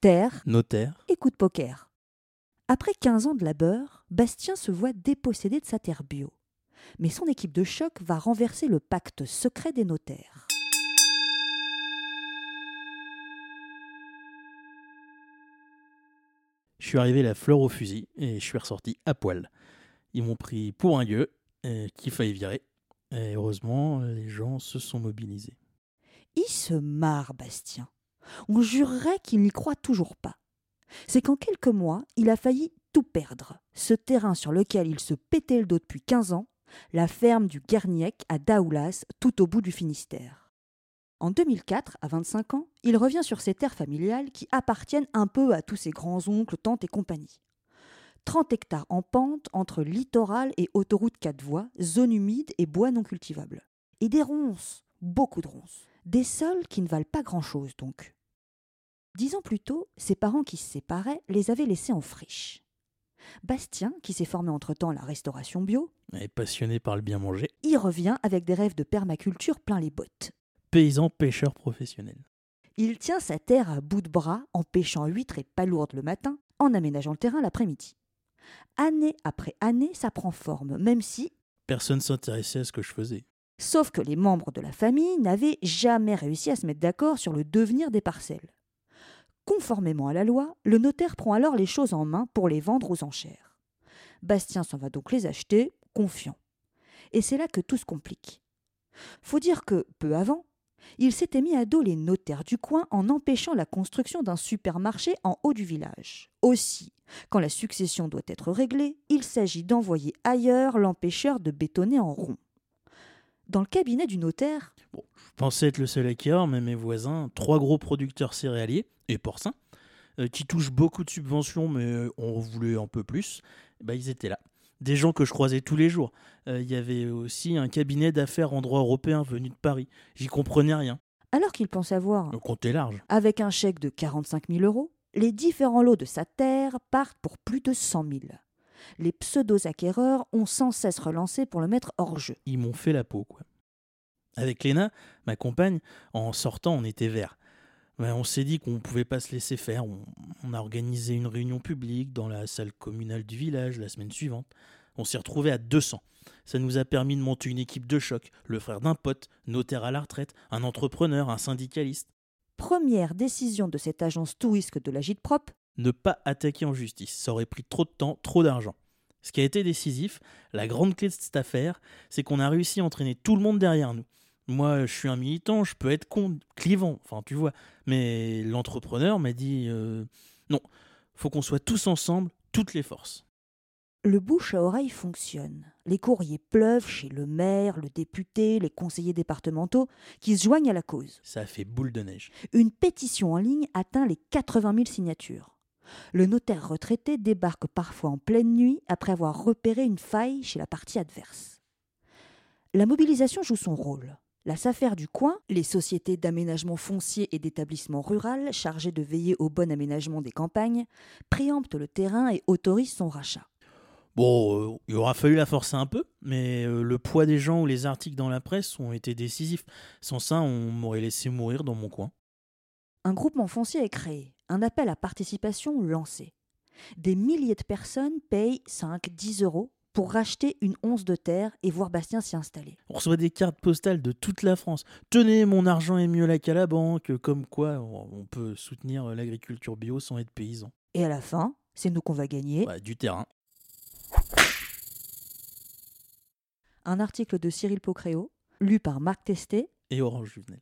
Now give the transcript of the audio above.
terre Notaire. et coup de poker. Après 15 ans de labeur, Bastien se voit dépossédé de sa terre bio. Mais son équipe de choc va renverser le pacte secret des notaires. Je suis arrivé la fleur au fusil et je suis ressorti à poil. Ils m'ont pris pour un gueux qu'il fallait virer. Et heureusement, les gens se sont mobilisés. Il se marre, Bastien. On jurerait qu'il n'y croit toujours pas. C'est qu'en quelques mois, il a failli tout perdre. Ce terrain sur lequel il se pétait le dos depuis 15 ans, la ferme du Guerniec à Daoulas, tout au bout du Finistère. En 2004, à 25 ans, il revient sur ses terres familiales qui appartiennent un peu à tous ses grands-oncles, tantes et compagnie. 30 hectares en pente entre littoral et autoroute 4 voies, zone humide et bois non cultivables. Et des ronces, beaucoup de ronces. Des sols qui ne valent pas grand-chose donc. Dix ans plus tôt, ses parents qui se séparaient les avaient laissés en friche. Bastien, qui s'est formé entre-temps à la restauration bio, Et passionné par le bien manger, y revient avec des rêves de permaculture plein les bottes. paysan pêcheur professionnel. Il tient sa terre à bout de bras en pêchant huîtres et palourdes le matin, en aménageant le terrain l'après-midi. Année après année, ça prend forme, même si, Personne s'intéressait à ce que je faisais. sauf que les membres de la famille n'avaient jamais réussi à se mettre d'accord sur le devenir des parcelles. Conformément à la loi, le notaire prend alors les choses en main pour les vendre aux enchères. Bastien s'en va donc les acheter, confiant. Et c'est là que tout se complique. Faut dire que, peu avant, il s'était mis à dos les notaires du coin en empêchant la construction d'un supermarché en haut du village. Aussi, quand la succession doit être réglée, il s'agit d'envoyer ailleurs l'empêcheur de bétonner en rond. Dans le cabinet du notaire, Je pensais être le seul acquéreur, mais mes voisins, trois gros producteurs céréaliers et porcins, euh, qui touchent beaucoup de subventions, mais euh, on voulait un peu plus, bah, ils étaient là. Des gens que je croisais tous les jours. Euh, Il y avait aussi un cabinet d'affaires en droit européen venu de Paris. J'y comprenais rien. alors qu'il pense avoir, Le compte est large. avec un chèque de 45 000 euros, les différents lots de sa terre partent pour plus de 100 000. Les pseudo-acquéreurs ont sans cesse relancé pour le mettre hors jeu. Ils m'ont fait la peau, quoi. Avec Léna, ma compagne, en sortant, on était verts. Ben, on s'est dit qu'on ne pouvait pas se laisser faire. On, on a organisé une réunion publique dans la salle communale du village la semaine suivante. On s'est retrouvé à 200. Ça nous a permis de monter une équipe de choc, le frère d'un pote, notaire à la retraite, un entrepreneur, un syndicaliste. Première décision de cette agence tourisque de la gîte propre, Ne pas attaquer en justice. Ça aurait pris trop de temps, trop d'argent. Ce qui a été décisif, la grande clé de cette affaire, c'est qu'on a réussi à entraîner tout le monde derrière nous. Moi, je suis un militant, je peux être con, clivant, enfin tu vois. Mais l'entrepreneur m'a dit euh, non, faut qu'on soit tous ensemble, toutes les forces. le bouche à oreille fonctionne. Les courriers pleuvent chez le maire, le député, les conseillers départementaux qui se joignent à la cause. Ça a fait boule de neige. Une pétition en ligne atteint les 80 000 signatures. Le notaire retraité débarque parfois en pleine nuit après avoir repéré une faille chez la partie adverse. La mobilisation joue son rôle. La SAFER du coin, les sociétés d'aménagement foncier et d'établissement rural chargées de veiller au bon aménagement des campagnes, préemptent le terrain et autorisent son rachat. Bon, euh, il aura fallu la forcer un peu, mais euh, le poids des gens ou les articles dans la presse ont été décisifs. Sans ça, on m'aurait laissé mourir dans mon coin. Un groupement foncier est créé, un appel à participation lancé. Des milliers de personnes payent 5-10 euros pour racheter une once de terre et voir Bastien s'y installer. On reçoit des cartes postales de toute la France. Tenez, mon argent est mieux là qu'à la banque. Comme quoi, on peut soutenir l'agriculture bio sans être paysan. Et à la fin, c'est nous qu'on va gagner. Du terrain. Un article de Cyril Pocréo, lu par Marc Testé, Et Orange Juvenel.